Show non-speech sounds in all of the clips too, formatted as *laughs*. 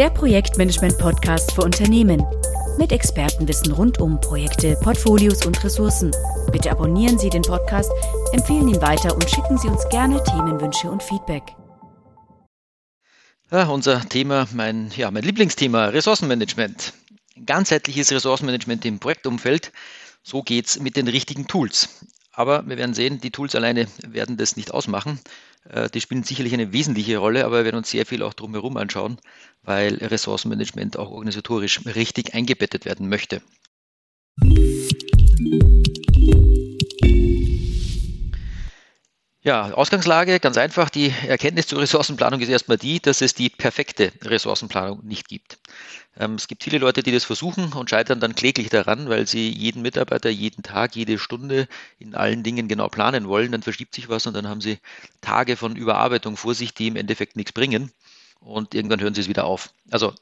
der Projektmanagement-Podcast für Unternehmen. Mit Expertenwissen rund um Projekte, Portfolios und Ressourcen. Bitte abonnieren Sie den Podcast, empfehlen ihn weiter und schicken Sie uns gerne Themenwünsche und Feedback. Ja, unser Thema, mein, ja, mein Lieblingsthema, Ressourcenmanagement. Ganzheitliches Ressourcenmanagement im Projektumfeld. So geht es mit den richtigen Tools. Aber wir werden sehen, die Tools alleine werden das nicht ausmachen. Äh, die spielen sicherlich eine wesentliche Rolle, aber wir werden uns sehr viel auch drumherum anschauen, weil Ressourcenmanagement auch organisatorisch richtig eingebettet werden möchte. Ja, Ausgangslage, ganz einfach. Die Erkenntnis zur Ressourcenplanung ist erstmal die, dass es die perfekte Ressourcenplanung nicht gibt. Ähm, es gibt viele Leute, die das versuchen und scheitern dann kläglich daran, weil sie jeden Mitarbeiter, jeden Tag, jede Stunde in allen Dingen genau planen wollen. Dann verschiebt sich was und dann haben sie Tage von Überarbeitung vor sich, die im Endeffekt nichts bringen. Und irgendwann hören sie es wieder auf. Also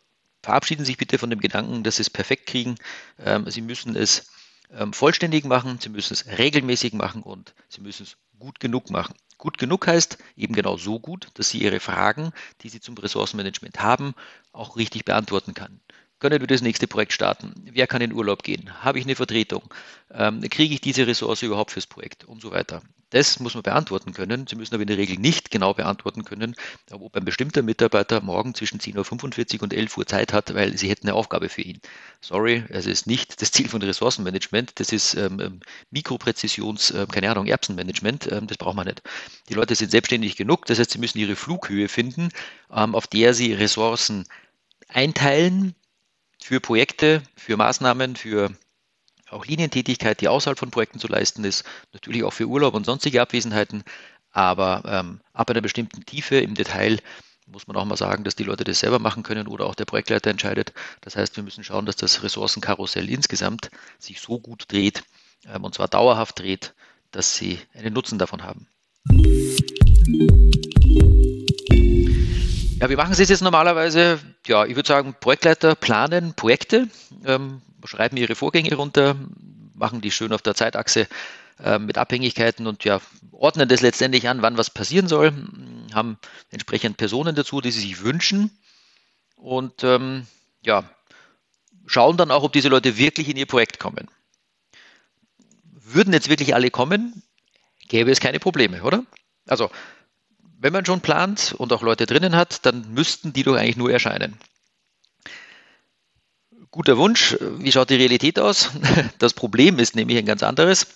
verabschieden Sie sich bitte von dem Gedanken, dass Sie es perfekt kriegen. Ähm, sie müssen es ähm, vollständig machen, Sie müssen es regelmäßig machen und Sie müssen es gut genug machen. Gut genug heißt eben genau so gut, dass Sie Ihre Fragen, die Sie zum Ressourcenmanagement haben, auch richtig beantworten kann. Können wir das nächste Projekt starten? Wer kann in Urlaub gehen? Habe ich eine Vertretung? Ähm, kriege ich diese Ressource überhaupt fürs Projekt? Und so weiter. Das muss man beantworten können. Sie müssen aber in der Regel nicht genau beantworten können, ob ein bestimmter Mitarbeiter morgen zwischen 10.45 Uhr und 11 Uhr Zeit hat, weil Sie hätten eine Aufgabe für ihn. Sorry, es ist nicht das Ziel von Ressourcenmanagement. Das ist ähm, ähm Mikropräzisions, äh, keine Ahnung, Erbsenmanagement. Ähm, das braucht man nicht. Die Leute sind selbstständig genug. Das heißt, sie müssen ihre Flughöhe finden, ähm, auf der sie Ressourcen einteilen für Projekte, für Maßnahmen, für auch Linientätigkeit, die außerhalb von Projekten zu leisten ist, natürlich auch für Urlaub und sonstige Abwesenheiten, aber ähm, ab einer bestimmten Tiefe im Detail muss man auch mal sagen, dass die Leute das selber machen können oder auch der Projektleiter entscheidet. Das heißt, wir müssen schauen, dass das Ressourcenkarussell insgesamt sich so gut dreht, ähm, und zwar dauerhaft dreht, dass sie einen Nutzen davon haben. Ja, wie machen Sie es jetzt normalerweise? Ja, ich würde sagen, Projektleiter planen Projekte, ähm, schreiben ihre Vorgänge runter, machen die schön auf der Zeitachse äh, mit Abhängigkeiten und ja, ordnen das letztendlich an, wann was passieren soll, haben entsprechend Personen dazu, die sie sich wünschen und ähm, ja, schauen dann auch, ob diese Leute wirklich in ihr Projekt kommen. Würden jetzt wirklich alle kommen, gäbe es keine Probleme, oder? Also wenn man schon plant und auch Leute drinnen hat, dann müssten die doch eigentlich nur erscheinen. Guter Wunsch. Wie schaut die Realität aus? *laughs* Das Problem ist nämlich ein ganz anderes.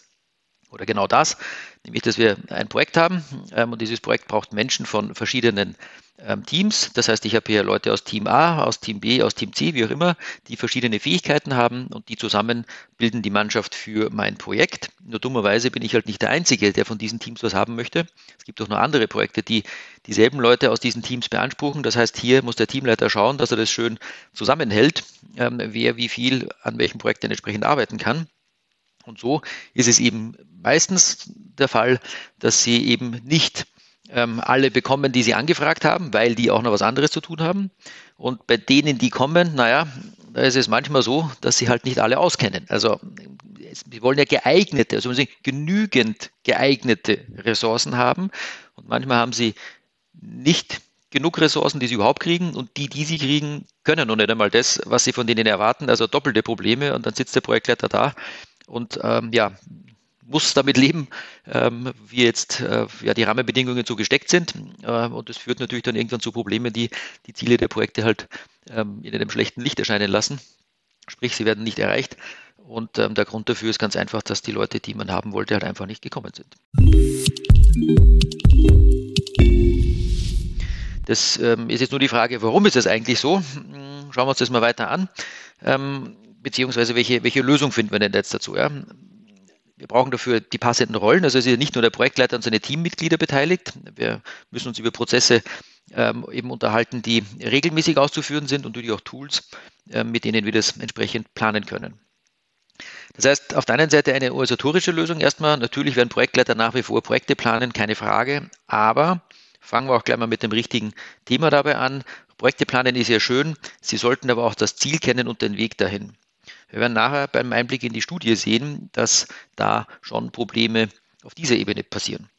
Oder genau das, nämlich dass wir ein Projekt haben ähm, und dieses Projekt braucht Menschen von verschiedenen ähm, Teams. Das heißt, ich habe hier Leute aus Team A, aus Team B, aus Team C, wie auch immer, die verschiedene Fähigkeiten haben und die zusammen bilden die Mannschaft für mein Projekt. Nur dummerweise bin ich halt nicht der Einzige, der von diesen Teams was haben möchte. Es gibt auch noch andere Projekte, die dieselben Leute aus diesen Teams beanspruchen. Das heißt, hier muss der Teamleiter schauen, dass er das schön zusammenhält, ähm, wer wie viel an welchem Projekt denn entsprechend arbeiten kann. Und so ist es eben meistens der Fall, dass sie eben nicht ähm, alle bekommen, die sie angefragt haben, weil die auch noch was anderes zu tun haben. Und bei denen, die kommen, naja, da ist es manchmal so, dass sie halt nicht alle auskennen. Also wir wollen ja geeignete, also genügend geeignete Ressourcen haben. Und manchmal haben sie nicht genug Ressourcen, die sie überhaupt kriegen und die, die sie kriegen, können noch nicht einmal das, was sie von denen erwarten, also doppelte Probleme und dann sitzt der Projektleiter da und ähm, ja, muss damit leben, ähm, wie jetzt äh, ja, die Rahmenbedingungen so gesteckt sind. Äh, und das führt natürlich dann irgendwann zu Problemen, die die Ziele der Projekte halt ähm, in einem schlechten Licht erscheinen lassen. Sprich, sie werden nicht erreicht. Und ähm, der Grund dafür ist ganz einfach, dass die Leute, die man haben wollte, halt einfach nicht gekommen sind. Das ähm, ist jetzt nur die Frage, warum ist das eigentlich so? Hm, schauen wir uns das mal weiter an. Beziehungsweise welche, welche Lösung finden wir denn jetzt dazu? Ja? Wir brauchen dafür die passenden Rollen. Also es ist ja nicht nur der Projektleiter und seine Teammitglieder beteiligt. Wir müssen uns über Prozesse ähm, eben unterhalten, die regelmäßig auszuführen sind und natürlich auch Tools, äh, mit denen wir das entsprechend planen können. Das heißt, auf der einen Seite eine organisatorische Lösung erstmal. Natürlich werden Projektleiter nach wie vor Projekte planen, keine Frage. Aber fangen wir auch gleich mal mit dem richtigen Thema dabei an. Projekte planen ist ja schön. Sie sollten aber auch das Ziel kennen und den Weg dahin. Wir werden nachher beim Einblick in die Studie sehen, dass da schon Probleme auf dieser Ebene passieren.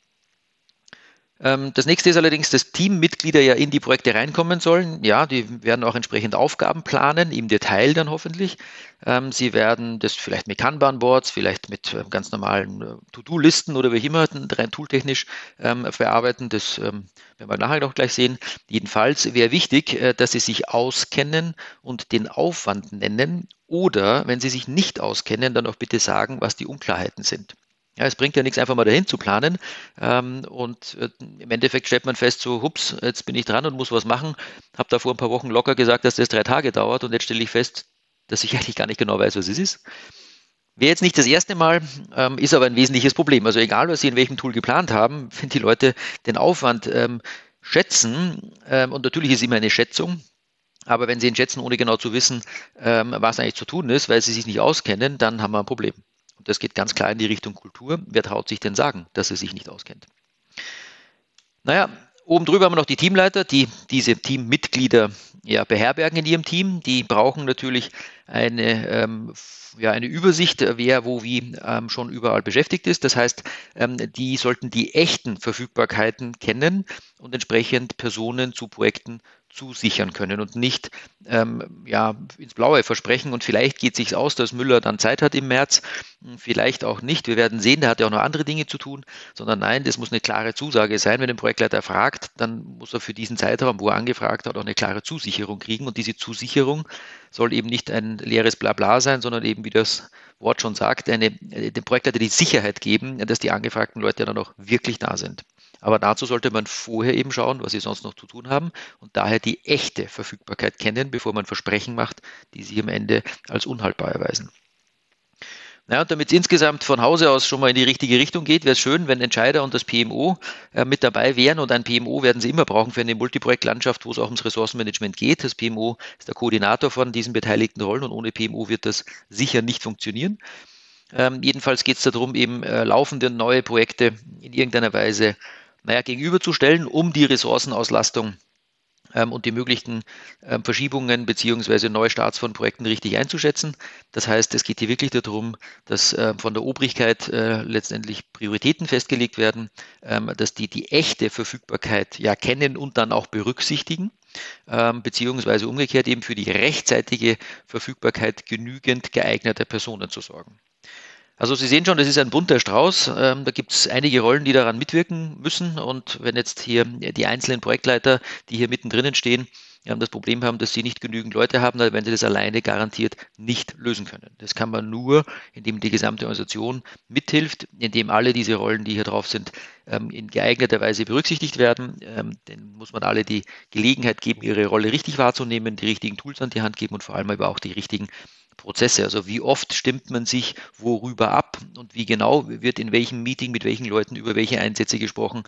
Ähm, das nächste ist allerdings, dass Teammitglieder ja in die Projekte reinkommen sollen. Ja, die werden auch entsprechend Aufgaben planen, im Detail dann hoffentlich. Ähm, sie werden das vielleicht mit Kanban-Boards, vielleicht mit ähm, ganz normalen äh, To-Do-Listen oder wie immer, rein tooltechnisch verarbeiten. Das werden wir nachher noch gleich sehen. Jedenfalls wäre wichtig, äh, dass sie sich auskennen und den Aufwand nennen oder, wenn sie sich nicht auskennen, dann auch bitte sagen, was die Unklarheiten sind. Ja, es bringt ja nichts, einfach mal dahin zu planen. Ähm, und äh, im Endeffekt stellt man fest, so, hups, jetzt bin ich dran und muss was machen. Habe da vor ein paar Wochen locker gesagt, dass das drei Tage dauert und jetzt stelle ich fest, dass ich *laughs* eigentlich gar nicht genau weiß, was es ist. Wäre jetzt nicht das erste Mal, ähm, ist aber ein wesentliches Problem. Also egal, was Sie in welchem Tool geplant haben, *laughs* wenn die Leute den Aufwand ähm, schätzen, ähm, und natürlich ist immer eine Schätzung, aber wenn Sie ihn schätzen, ohne genau zu wissen, ähm, was eigentlich zu tun ist, weil Sie sich nicht auskennen, dann haben wir ein Problem. Und das geht ganz klar in die Richtung Kultur. Wer traut sich denn sagen, dass er sich nicht auskennt? Naja, oben drüber haben wir noch die Teamleiter, die diese Teammitglieder ja, beherbergen in ihrem Team. Die brauchen natürlich eine, ähm, ja, eine Übersicht, wer wo wie ähm, schon überall beschäftigt ist. Das heißt, ähm, die sollten die echten Verfügbarkeiten kennen und entsprechend Personen zu Projekten zusichern können und nicht ähm, ja, ins Blaue versprechen. Und vielleicht geht es sich aus, dass Müller dann Zeit hat im März, hm, vielleicht auch nicht. Wir werden sehen, der hat ja auch noch andere Dinge zu tun, sondern nein, das muss eine klare Zusage sein. Wenn ein Projektleiter fragt, dann muss er für diesen Zeitraum, wo er angefragt hat, auch eine klare Zusicherung kriegen. Und diese Zusicherung soll eben nicht ein leeres Blabla sein, sondern eben, wie das Wort schon sagt, eine, dem Projektleiter die Sicherheit geben, dass die angefragten Leute dann auch wirklich da sind. Aber dazu sollte man vorher eben schauen, was sie sonst noch zu tun haben und daher die echte Verfügbarkeit kennen, bevor man Versprechen macht, die sich am Ende als unhaltbar erweisen. Naja, und damit es insgesamt von Hause aus schon mal in die richtige Richtung geht, wäre es schön, wenn Entscheider und das PMO äh, mit dabei wären. Und ein PMO werden sie immer brauchen für eine Multiprojektlandschaft, wo es auch ums Ressourcenmanagement geht. Das PMO ist der Koordinator von diesen beteiligten Rollen und ohne PMO wird das sicher nicht funktionieren. Ähm, jedenfalls geht es darum, eben äh, laufende neue Projekte in irgendeiner Weise naja, gegenüberzustellen, um die Ressourcenauslastung ähm, und die möglichen ähm, Verschiebungen beziehungsweise Neustarts von Projekten richtig einzuschätzen. Das heißt, es geht hier wirklich darum, dass äh, von der Obrigkeit äh, letztendlich Prioritäten festgelegt werden, ähm, dass die die echte Verfügbarkeit ja kennen und dann auch berücksichtigen ähm, beziehungsweise umgekehrt eben für die rechtzeitige Verfügbarkeit genügend geeigneter Personen zu sorgen. Also Sie sehen schon, das ist ein bunter Strauß. Ähm, da gibt es einige Rollen, die daran mitwirken müssen. Und wenn jetzt hier die einzelnen Projektleiter, die hier mittendrin stehen, das Problem haben, dass sie nicht genügend Leute haben, dann werden sie das alleine garantiert nicht lösen können. Das kann man nur, indem die gesamte Organisation mithilft, indem alle diese Rollen, die hier drauf sind, ähm, in geeigneter Weise berücksichtigt werden. Ähm, Dann muss man alle die Gelegenheit geben, ihre Rolle richtig wahrzunehmen, die richtigen Tools an die Hand geben und vor allem aber auch die richtigen Prozesse. Also wie oft stimmt man sich worüber ab und wie genau wird in welchem Meeting mit welchen Leuten über welche Einsätze gesprochen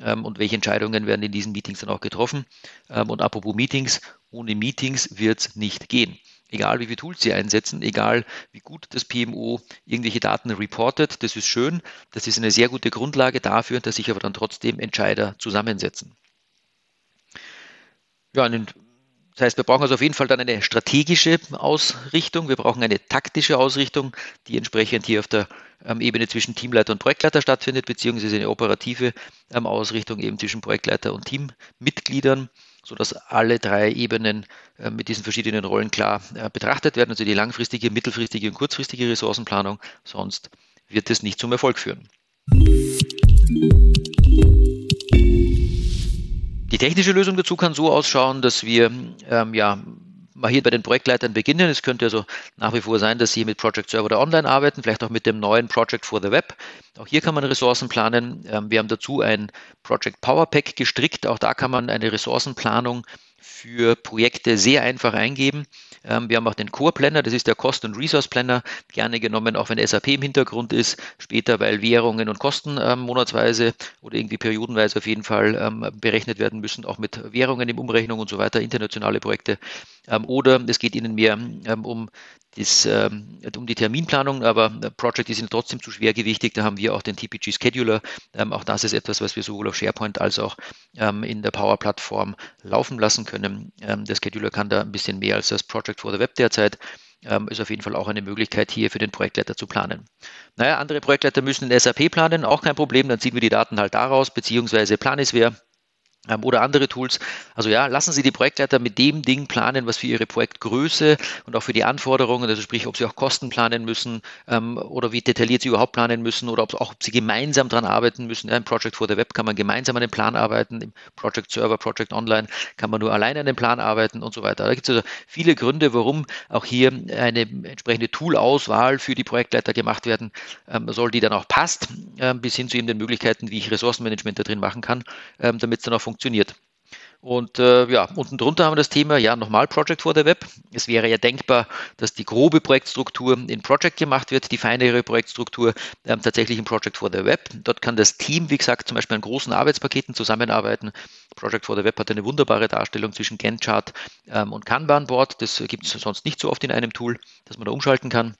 ähm, und welche Entscheidungen werden in diesen Meetings dann auch getroffen. Ähm, und apropos Meetings, ohne Meetings wird es nicht gehen. Egal wie viele Tools Sie einsetzen, egal wie gut das PMO irgendwelche Daten reportet, das ist schön. Das ist eine sehr gute Grundlage dafür, dass sich aber dann trotzdem Entscheider zusammensetzen. Ja, einen das heißt, wir brauchen also auf jeden Fall dann eine strategische Ausrichtung, wir brauchen eine taktische Ausrichtung, die entsprechend hier auf der ähm, Ebene zwischen Teamleiter und Projektleiter stattfindet, beziehungsweise eine operative ähm, Ausrichtung eben zwischen Projektleiter und Teammitgliedern, sodass alle drei Ebenen äh, mit diesen verschiedenen Rollen klar äh, betrachtet werden, also die langfristige, mittelfristige und kurzfristige Ressourcenplanung, sonst wird es nicht zum Erfolg führen. Die technische Lösung dazu kann so ausschauen, dass wir ähm, ja mal hier bei den Projektleitern beginnen. Es könnte also nach wie vor sein, dass Sie mit Project Server oder Online arbeiten, vielleicht auch mit dem neuen Project for the Web. Auch hier kann man Ressourcen planen. Ähm, wir haben dazu ein Project Power Pack gestrickt. Auch da kann man eine Ressourcenplanung für Projekte sehr einfach eingeben. Ähm, wir haben auch den Core Planner, das ist der Cost- und Resource Planner, gerne genommen, auch wenn SAP im Hintergrund ist, später, weil Währungen und Kosten ähm, monatsweise oder irgendwie periodenweise auf jeden Fall ähm, berechnet werden müssen, auch mit Währungen im Umrechnung und so weiter, internationale Projekte. Oder es geht Ihnen mehr um das, um die Terminplanung, aber Project die sind trotzdem zu schwergewichtig. Da haben wir auch den TPG Scheduler. auch das ist etwas, was wir sowohl auf SharePoint als auch in der Power-Plattform laufen lassen können. der Scheduler kann da ein bisschen mehr als das Project for the Web derzeit. ähm, ist auf jeden Fall auch eine Möglichkeit hier für den Projektleiter zu planen. Naja, andere Projektleiter müssen in SAP planen, auch kein Problem, dann ziehen wir die Daten halt daraus, beziehungsweise Planisware ähm, oder andere Tools. Also ja, lassen Sie die Projektleiter mit dem Ding planen, was für Ihre Projektgröße und auch für die Anforderungen, also sprich, ob Sie auch Kosten planen müssen ähm, oder wie detailliert Sie überhaupt planen müssen oder ob, auch, ob Sie gemeinsam daran arbeiten müssen. Ja, Im Project for the Web kann man gemeinsam an dem Plan arbeiten, im Project Server, Project Online kann man nur alleine an dem Plan arbeiten und so weiter. Da gibt es also viele Gründe, warum auch hier eine entsprechende Toolauswahl für die Projektleiter gemacht werden ähm, soll, die dann auch passt, ähm, bis hin zu eben den Möglichkeiten, wie ich Ressourcenmanagement da drin machen kann, ähm, damit es dann auch funktioniert. Und äh, ja, unten drunter haben wir das Thema, ja, nochmal Project for the Web. Es wäre ja denkbar, dass die grobe Projektstruktur in Project gemacht wird, die feinere Projektstruktur ähm, tatsächlich in Project for the Web. Dort kann das Team, wie gesagt, zum Beispiel an großen Arbeitspaketen zusammenarbeiten. Project for the Web hat eine wunderbare Darstellung zwischen Gantt-Chart ähm, und Kanban-Board. Das gibt es sonst nicht so oft in einem Tool, dass man da umschalten kann.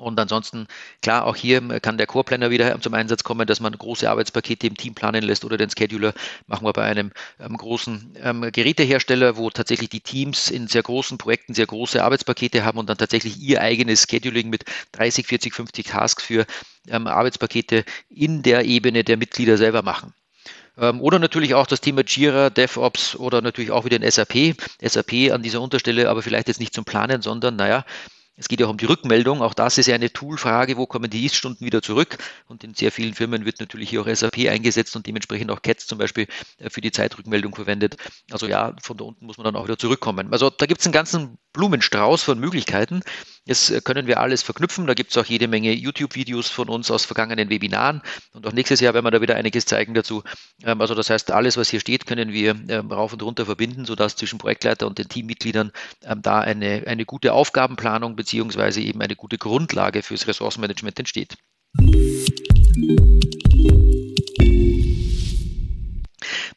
Und ansonsten, klar, auch hier kann der Core Planner wieder zum Einsatz kommen, dass man große Arbeitspakete im Team planen lässt oder den Scheduler machen wir bei einem ähm, großen ähm, Gerätehersteller, wo tatsächlich die Teams in sehr großen Projekten sehr große Arbeitspakete haben und dann tatsächlich ihr eigenes Scheduling mit 30, 40, 50 Tasks für ähm, Arbeitspakete in der Ebene der Mitglieder selber machen. Ähm, oder natürlich auch das Thema Jira, DevOps oder natürlich auch wieder in SAP. SAP an dieser Unterstelle, aber vielleicht jetzt nicht zum Planen, sondern naja, es geht ja auch um die Rückmeldung. Auch das ist ja eine Toolfrage, wo kommen die Ist-Stunden wieder zurück? Und in sehr vielen Firmen wird natürlich hier auch SAP eingesetzt und dementsprechend auch CATS zum Beispiel äh, für die Zeitrückmeldung verwendet. Also ja, von da unten muss man dann auch wieder zurückkommen. Also da gibt es einen ganzen Blumenstrauß von Möglichkeiten. Das äh, können wir alles verknüpfen. Da gibt es auch jede Menge YouTube-Videos von uns aus vergangenen Webinaren. Und auch nächstes Jahr werden wir da wieder einiges zeigen dazu. Ähm, also das heißt, alles, was hier steht, können wir ähm, rauf und runter verbinden, sodass zwischen Projektleiter und den Teammitgliedern ähm, da eine, eine gute Aufgabenplanung beziehungsweise eben eine gute Grundlage fürs Ressourcenmanagement entsteht.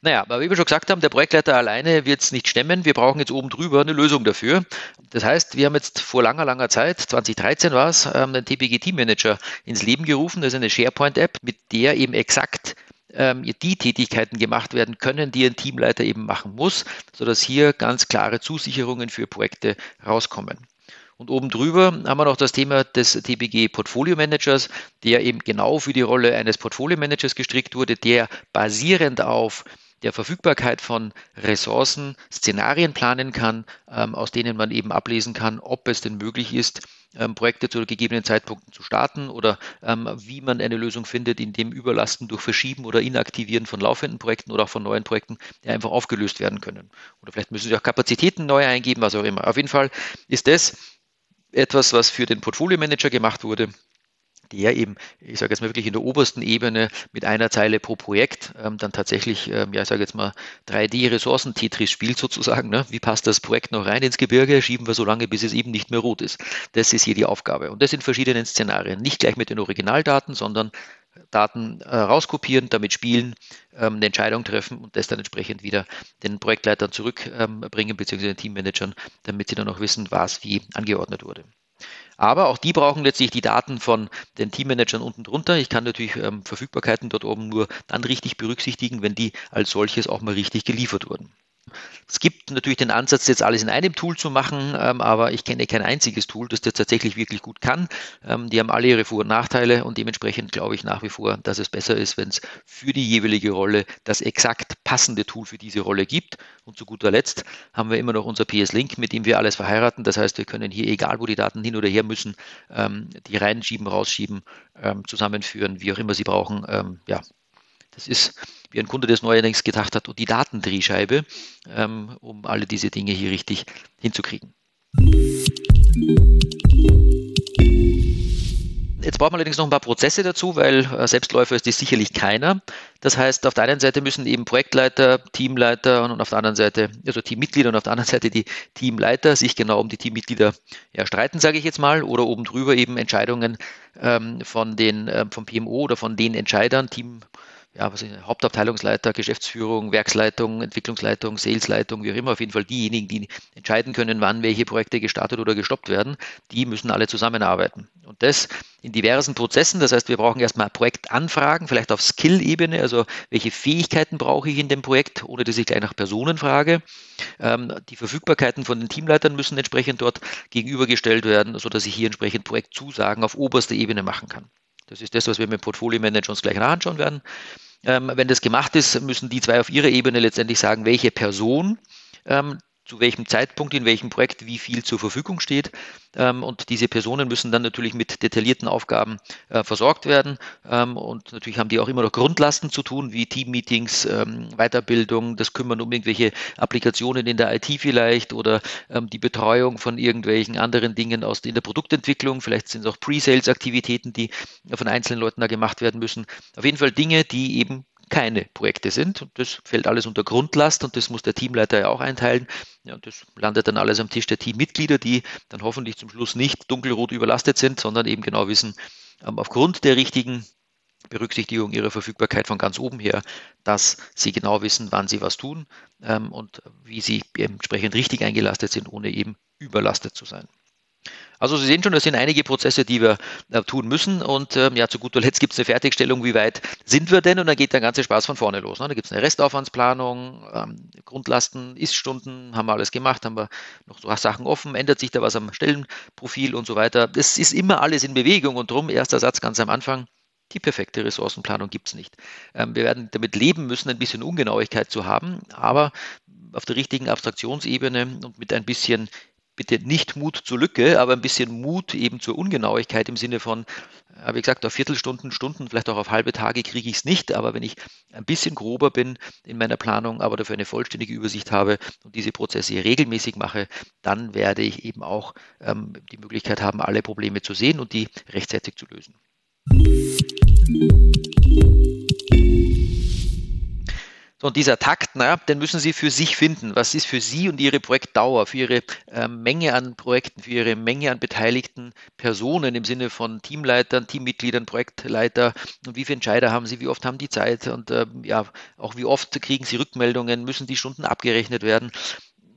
Naja, aber wie wir schon gesagt haben, der Projektleiter alleine wird es nicht stemmen. Wir brauchen jetzt oben drüber eine Lösung dafür. Das heißt, wir haben jetzt vor langer, langer Zeit, 2013 war es, den TPG Team Manager ins Leben gerufen. Das ist eine SharePoint-App, mit der eben exakt ähm, die Tätigkeiten gemacht werden können, die ein Teamleiter eben machen muss, sodass hier ganz klare Zusicherungen für Projekte rauskommen. Und oben drüber haben wir noch das Thema des TPG Portfolio Managers, der eben genau für die Rolle eines Portfolio Managers gestrickt wurde, der basierend auf der Verfügbarkeit von Ressourcen Szenarien planen kann, ähm, aus denen man eben ablesen kann, ob es denn möglich ist, ähm, Projekte zu gegebenen Zeitpunkten zu starten oder ähm, wie man eine Lösung findet, in dem Überlasten durch Verschieben oder Inaktivieren von laufenden Projekten oder auch von neuen Projekten einfach aufgelöst werden können. Oder vielleicht müssen Sie auch Kapazitäten neu eingeben, was auch immer. Auf jeden Fall ist das etwas, was für den Portfolio Manager gemacht wurde der eben, ich sage jetzt mal wirklich in der obersten Ebene mit einer Zeile pro Projekt ähm, dann tatsächlich, ähm, ja, ich sage jetzt mal 3D-Ressourcen-Tetris spielt sozusagen. Ne? Wie passt das Projekt noch rein ins Gebirge? Schieben wir so lange, bis es eben nicht mehr rot ist. Das ist hier die Aufgabe. Und das in verschiedenen Szenarien. Nicht gleich mit den Originaldaten, sondern Daten äh, rauskopieren, damit spielen, ähm, eine Entscheidung treffen und das dann entsprechend wieder den Projektleitern zurückbringen, ähm, beziehungsweise den Teammanagern, damit sie dann auch wissen, was wie angeordnet wurde. Aber auch die brauchen letztlich die Daten von den Teammanagern unten drunter. Ich kann natürlich ähm, Verfügbarkeiten dort oben nur dann richtig berücksichtigen, wenn die als solches auch mal richtig geliefert wurden. Es gibt natürlich den Ansatz, jetzt alles in einem Tool zu machen, ähm, aber ich kenne kein einziges Tool, das das tatsächlich wirklich gut kann. Ähm, die haben alle ihre Vor- und Nachteile und dementsprechend glaube ich nach wie vor, dass es besser ist, wenn es für die jeweilige Rolle das exakt passende Tool für diese Rolle gibt. Und zu guter Letzt haben wir immer noch unser PS-Link, mit dem wir alles verheiraten. Das heißt, wir können hier, egal wo die Daten hin oder her müssen, ähm, die reinschieben, rausschieben, zusammenführen, wie auch immer sie brauchen. Ja, das ist wie ein Kunde das neuerdings gedacht hat, und die Datendrehscheibe, ähm, um alle diese Dinge hier richtig hinzukriegen. Jetzt brauchen wir allerdings noch ein paar Prozesse dazu, weil äh, Selbstläufer ist das sicherlich keiner. Das heißt, auf der einen Seite müssen eben Projektleiter, Teamleiter und auf der anderen Seite, also Teammitglieder und auf der anderen Seite die Teamleiter sich genau um die Teammitglieder ja, streiten, sage ich jetzt mal, oder oben drüber eben Entscheidungen ähm, von den, äh, vom PMO oder von den Entscheidern, Team, ja, was ist, Hauptabteilungsleiter, Geschäftsführung, Werksleitung, Entwicklungsleitung, Salesleitung, wie auch immer, auf jeden Fall diejenigen, die entscheiden können, wann welche Projekte gestartet oder gestoppt werden, die müssen alle zusammenarbeiten. Und das in diversen Prozessen. Das heißt, wir brauchen erstmal Projektanfragen, vielleicht auf Skill-Ebene, also welche Fähigkeiten brauche ich in dem Projekt, ohne dass ich gleich nach Personen frage. Ähm, die Verfügbarkeiten von den Teamleitern müssen entsprechend dort gegenübergestellt werden, sodass ich hier entsprechend Projektzusagen auf oberster Ebene machen kann. Das ist das, was wir mit Portfolio Manager uns gleich anschauen werden. Ähm, wenn das gemacht ist, müssen die zwei auf ihrer Ebene letztendlich sagen, welche Person ähm, zu welchem Zeitpunkt, in welchem Projekt wie viel zur Verfügung steht. Ähm, und diese Personen müssen dann natürlich mit detaillierten Aufgaben äh, versorgt werden. Ähm, und natürlich haben die auch immer noch Grundlasten zu tun, wie Teammeetings, ähm, Weiterbildung, das Kümmern um irgendwelche Applikationen in der IT vielleicht oder die Betreuung von irgendwelchen anderen Dingen aus in der Produktentwicklung. Vielleicht sind es auch Pre-Sales-Aktivitäten, die von einzelnen Leuten da gemacht werden müssen. Auf jeden Fall Dinge, die eben keine Projekte sind. Und das fällt alles unter Grundlast und das muss der Teamleiter ja auch einteilen. Ja, und das landet dann alles am Tisch der Teammitglieder, die dann hoffentlich zum Schluss nicht dunkelrot überlastet sind, sondern eben genau wissen, ähm, aufgrund der richtigen Berücksichtigung ihrer Verfügbarkeit von ganz oben her, dass sie genau wissen, wann sie was tun ähm, und wie sie entsprechend richtig eingelastet sind, ohne eben überlastet zu sein. Also Sie sehen schon, das sind einige Prozesse, die wir äh, tun müssen. Und ähm, ja, zu guter Letzt gibt es eine Fertigstellung, wie weit sind wir denn? Und dann geht der ganze Spaß von vorne los. Ne? Da gibt es eine Restaufwandsplanung, ähm, Grundlasten, Iststunden, haben wir alles gemacht, haben wir noch so Sachen offen, ändert sich da was am Stellenprofil und so weiter. Das ist immer alles in Bewegung und drum, erster Satz ganz am Anfang, die perfekte Ressourcenplanung gibt es nicht. Ähm, wir werden damit leben müssen, ein bisschen Ungenauigkeit zu haben, aber auf der richtigen Abstraktionsebene und mit ein bisschen bitte nicht Mut zur Lücke, aber ein bisschen Mut eben zur Ungenauigkeit im Sinne von, wie gesagt, auf Viertelstunden, Stunden, vielleicht auch auf halbe Tage kriege ich es nicht, aber wenn ich ein bisschen grober bin in meiner Planung, aber dafür eine vollständige Übersicht habe und diese Prozesse regelmäßig mache, dann werde ich eben auch ähm, die Möglichkeit haben, alle Probleme zu sehen und die rechtzeitig zu lösen. Und dieser Takt, na, den müssen Sie für sich finden. Was ist für Sie und Ihre Projektdauer, für Ihre äh, Menge an Projekten, für Ihre Menge an beteiligten Personen im Sinne von Teamleitern, Teammitgliedern, Projektleiter? Und wie viele Entscheider haben Sie, wie oft haben die Zeit? Und äh, ja, auch wie oft kriegen Sie Rückmeldungen, müssen die Stunden abgerechnet werden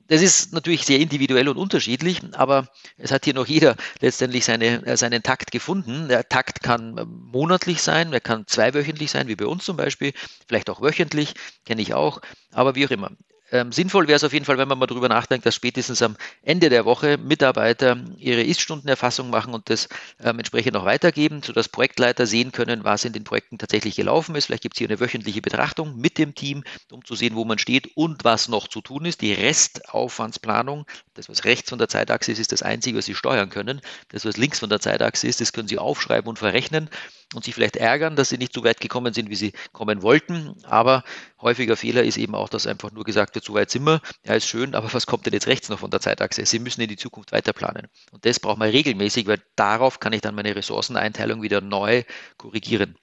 das ist natürlich sehr individuell und unterschiedlich, aber es hat hier noch jeder letztendlich seine, äh, seinen Takt gefunden. Der Takt kann ähm, monatlich sein, er kann zweiwöchentlich sein, wie bei uns zum Beispiel, vielleicht auch wöchentlich, kenne ich auch, aber wie auch immer. Ähm, sinnvoll wäre es auf jeden Fall, wenn man mal darüber nachdenkt, dass spätestens am Ende der Woche Mitarbeiter ihre Ist-Stundenerfassung machen und das ähm, entsprechend auch weitergeben, sodass Projektleiter sehen können, was in den Projekten tatsächlich gelaufen ist. Vielleicht gibt es hier eine wöchentliche Betrachtung mit dem Team, um zu sehen, wo man steht und was noch zu tun ist. Die Restaufwandsplanung, das, was rechts von der Zeitachse ist, ist das Einzige, was Sie steuern können. Das, was links von der Zeitachse ist, das können Sie aufschreiben und verrechnen und sich vielleicht ärgern, dass Sie nicht so weit gekommen sind, wie Sie kommen wollten. Aber häufiger Fehler ist eben auch, dass einfach nur gesagt wird, so weit sind wir. Ja, ist schön, aber was kommt denn jetzt rechts noch von der Zeitachse? Sie müssen in die Zukunft weiter planen. Und das braucht man regelmäßig, weil darauf kann ich dann meine Ressourceneinteilung wieder neu korrigieren.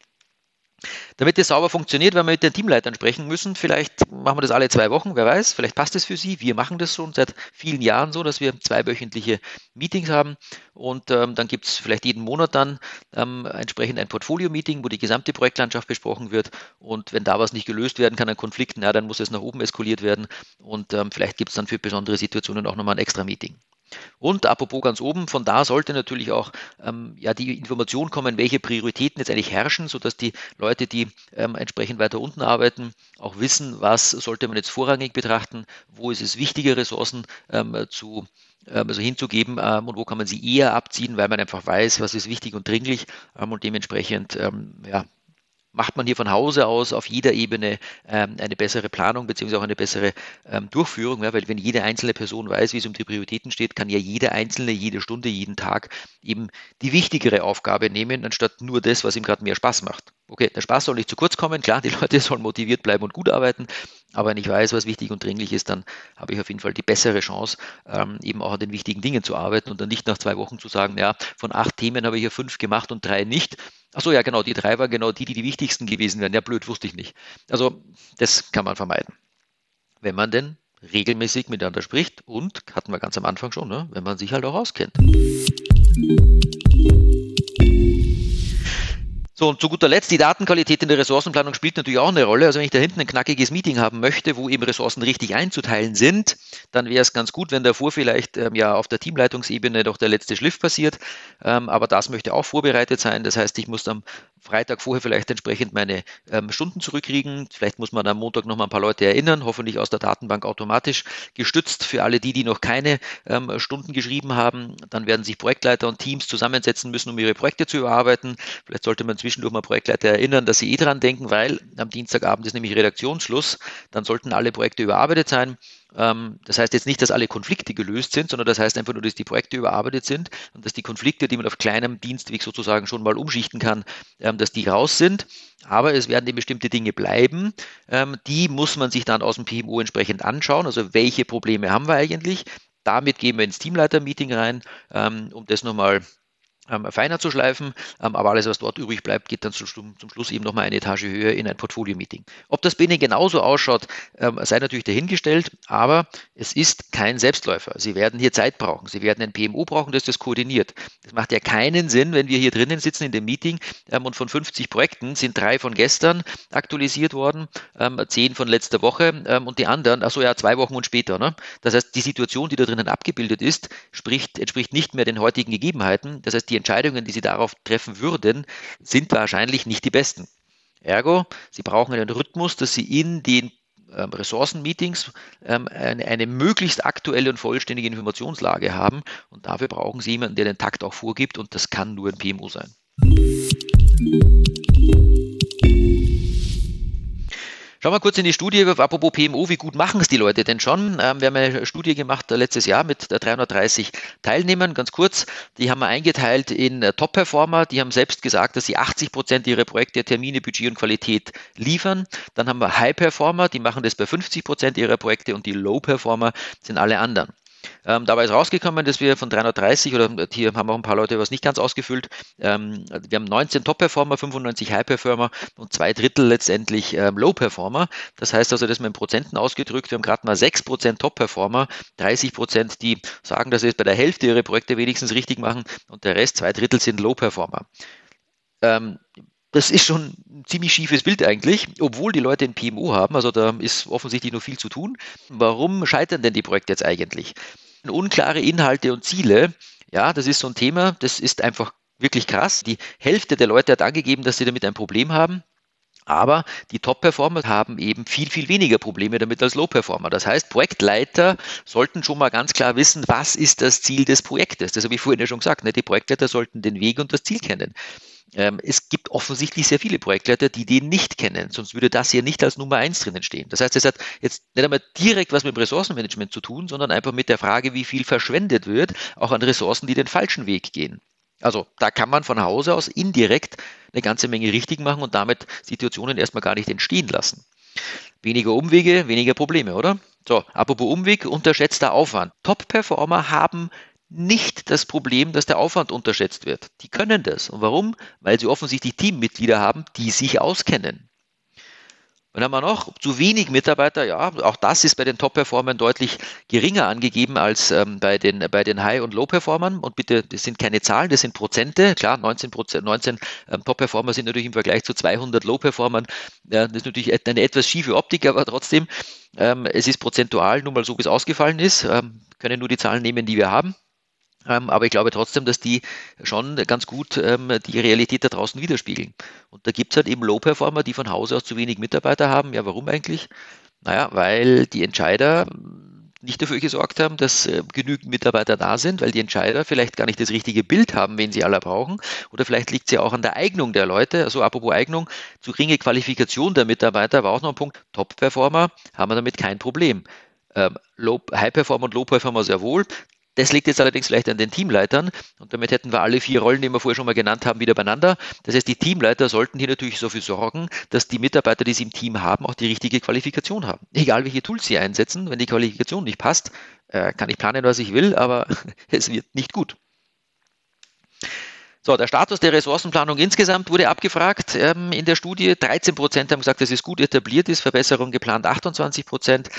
Damit das sauber funktioniert, werden wir mit den Teamleitern sprechen müssen. Vielleicht machen wir das alle zwei Wochen, wer weiß, vielleicht passt es für Sie. Wir machen das schon seit vielen Jahren so, dass wir zweiwöchentliche Meetings haben und ähm, dann gibt es vielleicht jeden Monat dann ähm, entsprechend ein Portfolio-Meeting, wo die gesamte Projektlandschaft besprochen wird und wenn da was nicht gelöst werden kann, ein Konflikt, na, dann muss es nach oben eskaliert werden und ähm, vielleicht gibt es dann für besondere Situationen auch nochmal ein extra Meeting. Und apropos ganz oben, von da sollte natürlich auch ähm, ja, die Information kommen, welche Prioritäten jetzt eigentlich herrschen, sodass die Leute, die ähm, entsprechend weiter unten arbeiten, auch wissen, was sollte man jetzt vorrangig betrachten, wo ist es wichtiger, Ressourcen ähm, zu ähm, also hinzugeben ähm, und wo kann man sie eher abziehen, weil man einfach weiß, was ist wichtig und dringlich ähm, und dementsprechend ja, macht man hier von Hause aus auf jeder Ebene ähm, eine bessere Planung beziehungsweise auch eine bessere ähm, Durchführung, ja, weil wenn jede einzelne Person weiß, wie es um die Prioritäten steht, kann ja jeder Einzelne jede Stunde, jeden Tag eben die wichtigere Aufgabe nehmen, anstatt nur das, was ihm gerade mehr Spaß macht. Okay, der Spaß soll nicht zu kurz kommen, klar, die *laughs* Leute sollen motiviert bleiben und gut arbeiten, aber wenn ich weiß, was wichtig und dringlich ist, dann habe ich auf jeden Fall die bessere Chance, ähm, eben auch an den wichtigen Dingen zu arbeiten und dann nicht nach zwei Wochen zu sagen, ja, von acht Themen habe ich ja fünf gemacht und drei nicht, Achso, ja, genau, die drei waren genau die, die die wichtigsten gewesen wären. Ja, blöd, wusste ich nicht. Also, das kann man vermeiden. Wenn man denn regelmäßig miteinander spricht und, hatten wir ganz am Anfang schon, ne, wenn man sich halt auch auskennt. So, und zu guter Letzt, die Datenqualität in der Ressourcenplanung spielt natürlich auch eine Rolle. Also wenn ich da hinten ein knackiges Meeting haben möchte, wo eben Ressourcen richtig einzuteilen sind, dann wäre es ganz gut, wenn davor vielleicht ähm, ja auf der Teamleitungsebene doch der letzte Schliff passiert. Ähm, aber das möchte auch vorbereitet sein. Das heißt, ich muss am Freitag vorher vielleicht entsprechend meine ähm, Stunden zurückkriegen. Vielleicht muss man am Montag noch mal ein paar Leute erinnern, hoffentlich aus der Datenbank automatisch gestützt. Für alle die, die noch keine ähm, Stunden geschrieben haben, dann werden sich Projektleiter und Teams zusammensetzen müssen, um ihre Projekte zu überarbeiten. Vielleicht sollte man zwischendurch mal Projektleiter erinnern, dass sie eh dran denken, weil am Dienstagabend ist nämlich Redaktionsschluss. Dann sollten alle Projekte überarbeitet sein. Ähm, das heißt jetzt nicht, dass alle Konflikte gelöst sind, sondern das heißt einfach nur, dass die Projekte überarbeitet sind und dass die Konflikte, die man auf kleinem Dienstweg sozusagen schon mal umschichten kann, ähm, dass die raus sind. Aber es werden eben bestimmte Dinge bleiben. Ähm, die muss man sich dann aus dem PMO entsprechend anschauen. Also welche Probleme haben wir eigentlich? Damit gehen wir ins Teamleiter-Meeting rein, um das nochmal feiner zu schleifen, ähm, aber alles, was dort übrig bleibt, geht dann zum, zum Schluss eben nochmal eine Etage höher in ein Portfolio-Meeting. Ob das bei Ihnen genauso ausschaut, ähm, sei natürlich dahingestellt, aber es ist kein Selbstläufer. Sie werden hier Zeit brauchen. Sie werden ein PMO brauchen, das das koordiniert. Das macht ja keinen Sinn, wenn wir hier drinnen sitzen in dem Meeting ähm, und von 50 Projekten sind drei von gestern aktualisiert worden, ähm, zehn von letzter Woche ähm, und die anderen, also ja, zwei Wochen und später. Ne? Das heißt, die Situation, die da drinnen abgebildet ist, spricht, entspricht nicht mehr den heutigen Gegebenheiten. Das heißt, die Entscheidungen, die Sie darauf treffen würden, sind wahrscheinlich nicht die besten. Ergo, Sie brauchen einen Rhythmus, dass Sie in den ähm, Ressourcenmeetings ähm, eine, eine, möglichst aktuelle und vollständige Informationslage haben. Und dafür brauchen Sie jemanden, der den Takt auch vorgibt. Und das kann nur ein PMO sein. Schauen wir kurz in die Studie, apropos PMO, wie gut machen es die Leute denn schon? Ähm, wir haben eine Studie gemacht äh, letztes Jahr mit 330 äh, Teilnehmern, ganz kurz. Die haben wir eingeteilt in äh, Top-Performer, die haben selbst gesagt, dass sie 80 Prozent ihrer Projekte, Termine, Budget und Qualität liefern. Dann haben wir High-Performer, die machen das bei 50 Prozent ihrer Projekte und die Low-Performer sind alle anderen. Ähm, dabei ist rausgekommen, dass wir von 330 oder hier haben auch ein paar Leute was nicht ganz ausgefüllt. Ähm, wir haben 19 Top-Performer, 95 High-Performer und zwei Drittel letztendlich ähm, Low-Performer. Das heißt also, dass wir in Prozenten ausgedrückt, wir haben gerade mal 6% Top-Performer, 30%, die sagen, dass sie es bei der Hälfte ihrer Projekte wenigstens richtig machen und der Rest, zwei Drittel, sind Low-Performer. Das ist schon ein ziemlich schiefes Bild eigentlich, obwohl die Leute ein PMO haben. Also da ist offensichtlich noch viel zu tun. Warum scheitern denn die Projekte jetzt eigentlich? Unklare Inhalte und Ziele, ja, das ist so ein Thema, das ist einfach wirklich krass. Die Hälfte der Leute hat angegeben, dass sie damit ein Problem haben. Aber die Top-Performer haben eben viel, viel weniger Probleme damit als Low-Performer. Das heißt, Projektleiter sollten schon mal ganz klar wissen, was ist das Ziel des Projektes. Das habe ich vorhin ja schon gesagt. Ne? Die Projektleiter sollten den Weg und das Ziel kennen. Ähm, es gibt offensichtlich sehr viele Projektleiter, die den nicht kennen, sonst würde das hier nicht als Nummer eins drinnen stehen. Das heißt, es hat jetzt nicht einmal direkt was mit dem Ressourcenmanagement zu tun, sondern einfach mit der Frage, wie viel verschwendet wird, auch an Ressourcen, die den falschen Weg gehen. Also da kann man von Hause aus indirekt eine ganze Menge richtig machen und damit Situationen erstmal gar nicht entstehen lassen. Weniger Umwege, weniger Probleme, oder? So, apropos Umweg, unterschätzter Aufwand. Top-Performer haben nicht das Problem, dass der Aufwand unterschätzt wird. Die können das. Und warum? Weil sie offensichtlich Teammitglieder haben, die sich auskennen. Und dann haben wir noch zu wenig Mitarbeiter. Ja, auch das ist bei den Top-Performern deutlich geringer angegeben als ähm, bei den, bei den High- und Low-Performern. Und bitte, das sind keine Zahlen, das sind Prozente. Klar, 19, Prozent, 19 ähm, Top-Performer sind natürlich im Vergleich zu 200 Low-Performern. Äh, das ist natürlich eine etwas schiefe Optik, aber trotzdem, ähm, es ist prozentual nun mal so, wie es ausgefallen ist. Ähm, können nur die Zahlen nehmen, die wir haben. Ähm, aber ich glaube trotzdem, dass die schon ganz gut ähm, die Realität da draußen widerspiegeln. Und da gibt es halt eben Low-Performer, die von Hause aus zu wenig Mitarbeiter haben. Ja, warum eigentlich? Naja, weil die Entscheider nicht dafür gesorgt haben, dass äh, genügend Mitarbeiter da sind, weil die Entscheider vielleicht gar nicht das richtige Bild haben, wen sie alle brauchen. Oder vielleicht liegt es ja auch an der Eignung der Leute. Also apropos Eignung, zu geringe Qualifikation der Mitarbeiter war auch noch ein Punkt. Top-Performer haben wir damit kein Problem. Ähm, High Performer und Low Performer sehr wohl. Das liegt jetzt allerdings vielleicht an den Teamleitern und damit hätten wir alle vier Rollen, die wir vorher schon mal genannt haben, wieder beieinander. Das heißt, die Teamleiter sollten hier natürlich dafür sorgen, dass die Mitarbeiter, die sie im Team haben, auch die richtige Qualifikation haben. Egal welche Tools sie einsetzen, wenn die Qualifikation nicht passt, äh, kann ich planen, was ich will, aber *laughs* es wird nicht gut. So, der Status der Ressourcenplanung insgesamt wurde abgefragt ähm, in der Studie. 13 Prozent haben gesagt, dass es gut etabliert ist, Verbesserung geplant 28 Prozent.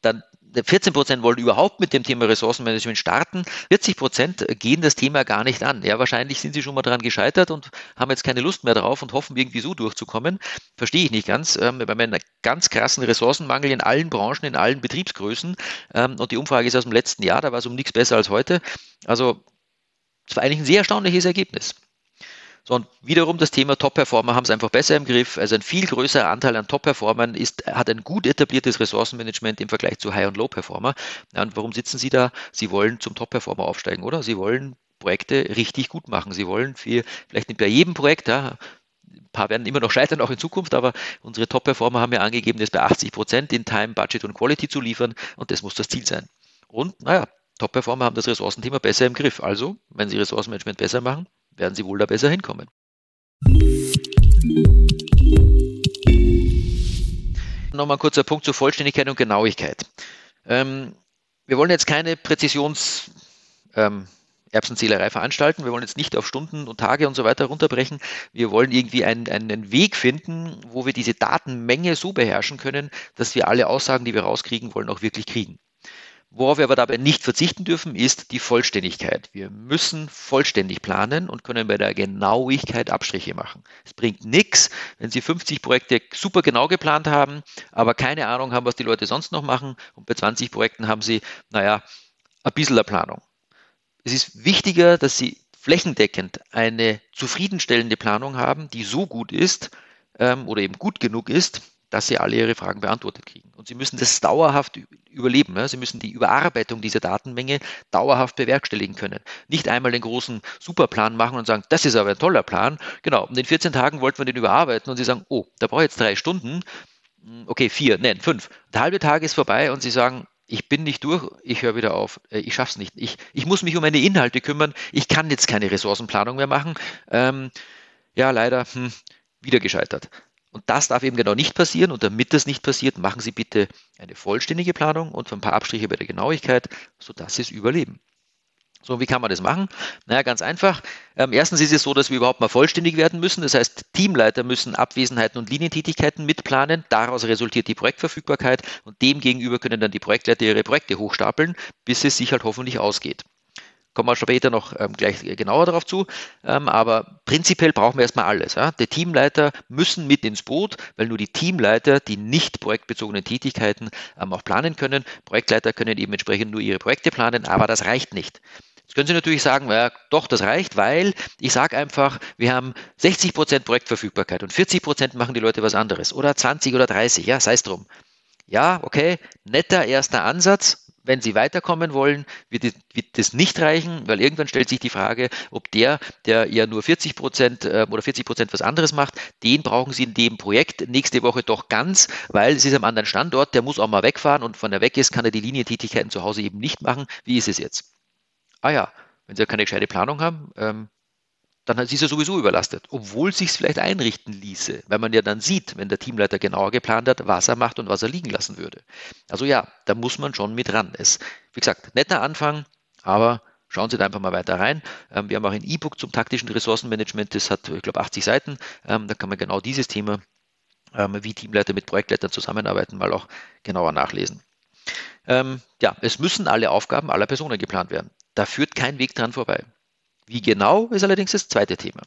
Dann 14 Prozent wollen überhaupt mit dem Thema Ressourcenmanagement starten. 40 Prozent gehen das Thema gar nicht an. Ja, wahrscheinlich sind sie schon mal daran gescheitert und haben jetzt keine Lust mehr drauf und hoffen irgendwie so durchzukommen. Verstehe ich nicht ganz. Ähm, wir haben einen ganz krassen Ressourcenmangel in allen Branchen, in allen Betriebsgrößen. Ähm, und die Umfrage ist aus dem letzten Jahr, da war es um nichts besser als heute. Also, es war eigentlich ein sehr erstaunliches Ergebnis. So, und wiederum das Thema Top-Performer haben es einfach besser im Griff. Also ein viel größerer Anteil an Top-Performern hat ein gut etabliertes Ressourcenmanagement im Vergleich zu High- und Low-Performer. Und warum sitzen Sie da? Sie wollen zum Top-Performer aufsteigen, oder? Sie wollen Projekte richtig gut machen. Sie wollen für, vielleicht nicht bei jedem Projekt, ja, ein paar werden immer noch scheitern, auch in Zukunft, aber unsere Top-Performer haben ja angegeben, das bei 80 Prozent in Time, Budget und Quality zu liefern und das muss das Ziel sein. Und naja, Top-Performer haben das Ressourcenthema besser im Griff. Also, wenn sie Ressourcenmanagement besser machen, werden sie wohl da besser hinkommen. Nochmal ein kurzer Punkt zur Vollständigkeit und Genauigkeit. Ähm, wir wollen jetzt keine Präzisions- ähm, Erbsenzählerei veranstalten. Wir wollen jetzt nicht auf Stunden und Tage und so weiter runterbrechen. Wir wollen irgendwie einen, einen Weg finden, wo wir diese Datenmenge so beherrschen können, dass wir alle Aussagen, die wir rauskriegen wollen, auch wirklich kriegen. Worauf wir aber dabei nicht verzichten dürfen, ist die Vollständigkeit. Wir müssen vollständig planen und können bei der Genauigkeit Abstriche machen. Es bringt nichts, wenn Sie 50 Projekte super genau geplant haben, aber keine Ahnung haben, was die Leute sonst noch machen. Und bei 20 Projekten haben Sie, naja, ein bisschen der Planung. Es ist wichtiger, dass Sie flächendeckend eine zufriedenstellende Planung haben, die so gut ist ähm, oder eben gut genug ist, dass sie alle ihre Fragen beantwortet kriegen. Und sie müssen das dauerhaft überleben. Ja? Sie müssen die Überarbeitung dieser Datenmenge dauerhaft bewerkstelligen können. Nicht einmal den großen Superplan machen und sagen, das ist aber ein toller Plan. Genau, und in 14 Tagen wollten wir den überarbeiten und sie sagen, oh, da brauche ich jetzt drei Stunden. Hm, okay, vier, nein, fünf. Der halbe Tag ist vorbei und sie sagen, ich bin nicht durch, ich höre wieder auf, äh, ich schaffe es nicht. Ich, ich muss mich um meine Inhalte kümmern, ich kann jetzt keine Ressourcenplanung mehr machen. Ähm, ja, leider hm, wieder gescheitert. Und das darf eben genau nicht passieren. Und damit das nicht passiert, machen Sie bitte eine vollständige Planung und ein paar Abstriche bei der Genauigkeit, sodass Sie es überleben. So, wie kann man das machen? Naja, ganz einfach. Ähm, erstens ist es so, dass wir überhaupt mal vollständig werden müssen. Das heißt, Teamleiter müssen Abwesenheiten und Linientätigkeiten mitplanen. Daraus resultiert die Projektverfügbarkeit und demgegenüber können dann die Projektleiter ihre Projekte hochstapeln, bis es sich halt hoffentlich ausgeht. Kommen wir später noch ähm, gleich genauer darauf zu. Ähm, aber prinzipiell brauchen wir erstmal alles. Ja? Die Teamleiter müssen mit ins Boot, weil nur die Teamleiter die nicht projektbezogenen Tätigkeiten ähm, auch planen können. Projektleiter können eben entsprechend nur ihre Projekte planen, aber das reicht nicht. Jetzt können Sie natürlich sagen, ja, doch, das reicht, weil ich sage einfach, wir haben 60 Prozent Projektverfügbarkeit und 40 Prozent machen die Leute was anderes oder 20 oder 30, ja, sei es drum. Ja, okay, netter erster Ansatz, wenn Sie weiterkommen wollen, wird, wird das nicht reichen, weil irgendwann stellt sich die Frage, ob der, der ja nur 40 Prozent äh, oder 40 Prozent was anderes macht, den brauchen Sie in dem Projekt nächste Woche doch ganz, weil es ist am anderen Standort, der muss auch mal wegfahren und von der weg ist, kann er die Linientätigkeiten zu Hause eben nicht machen. Wie ist es jetzt? Ah ja, wenn Sie keine gescheite Planung haben, ähm, dann ist er sowieso überlastet, obwohl es sich vielleicht einrichten ließe, weil man ja dann sieht, wenn der Teamleiter genauer geplant hat, was er macht und was er liegen lassen würde. Also ja, da muss man schon mit ran. Es, wie gesagt, netter Anfang, aber schauen Sie da einfach mal weiter rein. Ähm, wir haben auch ein E-Book zum taktischen Ressourcenmanagement, das hat, ich glaube, 80 Seiten. Ähm, da kann man genau dieses Thema, ähm, wie Teamleiter mit Projektleitern zusammenarbeiten, mal auch genauer nachlesen. ja, es müssen alle Aufgaben aller Personen geplant werden. Da führt kein Weg dran vorbei. Wie genau ist allerdings das zweite Thema.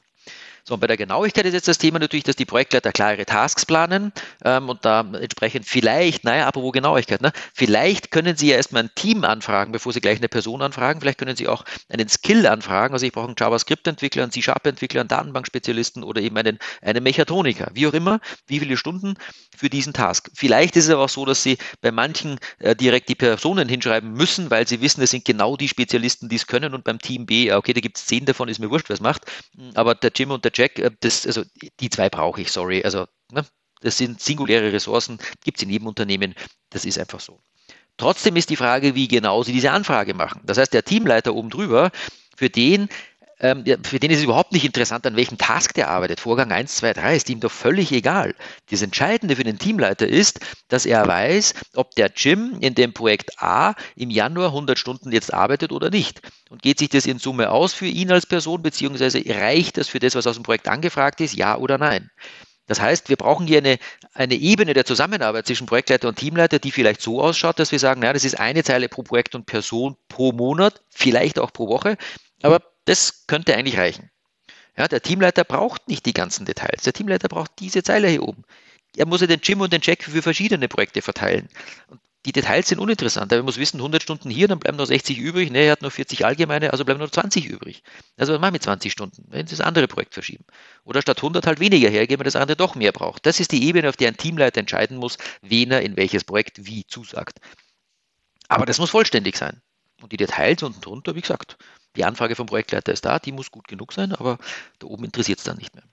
So, und bei der Genauigkeit ist jetzt das Thema natürlich, dass die Projektleiter klare Tasks planen ähm, und da entsprechend vielleicht, naja, wo Genauigkeit, ne? Vielleicht können Sie ja erstmal ein Team anfragen, bevor Sie gleich eine Person anfragen. Vielleicht können Sie auch einen Skill anfragen. Also ich brauche einen JavaScript-Entwickler, einen C-Sharp-Entwickler, einen Datenbankspezialisten oder eben einen, einen Mechatroniker. Wie auch immer, wie viele Stunden für diesen Task. Vielleicht ist es aber auch so, dass Sie bei manchen äh, direkt die Personen hinschreiben müssen, weil Sie wissen, es sind genau die Spezialisten, die es können und beim Team B, okay, da gibt es zehn davon, ist mir wurscht, was macht. Aber der Jim und der Jack, äh, das, also die zwei brauche ich, sorry. Also ne, das sind singuläre Ressourcen, gibt es in jedem Unternehmen, das ist einfach so. Trotzdem ist die Frage, wie genau Sie diese Anfrage machen. Das heißt, der Teamleiter oben drüber, für den ähm, für den ist es überhaupt nicht interessant, an welchem Task der arbeitet. Vorgang 1, 2, 3 ist ihm doch völlig egal. Das Entscheidende für den Teamleiter ist, dass er weiß, ob der Jim in dem Projekt A im Januar 100 Stunden jetzt arbeitet oder nicht. Und geht sich das in Summe aus für ihn als Person, beziehungsweise reicht das für das, was aus dem Projekt angefragt ist, ja oder nein? Das heißt, wir brauchen hier eine, eine Ebene der Zusammenarbeit zwischen Projektleiter und Teamleiter, die vielleicht so ausschaut, dass wir sagen, naja, das ist eine Zeile pro Projekt und Person pro Monat, vielleicht auch pro Woche, aber das könnte eigentlich reichen. Ja, der Teamleiter braucht nicht die ganzen Details. Der Teamleiter braucht diese Zeile hier oben. Er muss ja den Jim und den Jack für verschiedene Projekte verteilen. Und die Details sind uninteressant. Er muss wissen, 100 Stunden hier, dann bleiben noch 60 übrig. Ne, er hat noch 40 allgemeine, also bleiben noch 20 übrig. Also was machen wir mit 20 Stunden? Wenn Sie das andere Projekt verschieben. Oder statt 100 halt weniger hergeben, wenn das andere doch mehr braucht. Das ist die Ebene, auf der ein Teamleiter entscheiden muss, wen er in welches Projekt wie zusagt. Aber das muss vollständig sein. Und die Details unten drunter, wie gesagt, die Anfrage vom Projektleiter ist da, die muss gut genug sein, aber da oben interessiert es dann nicht mehr.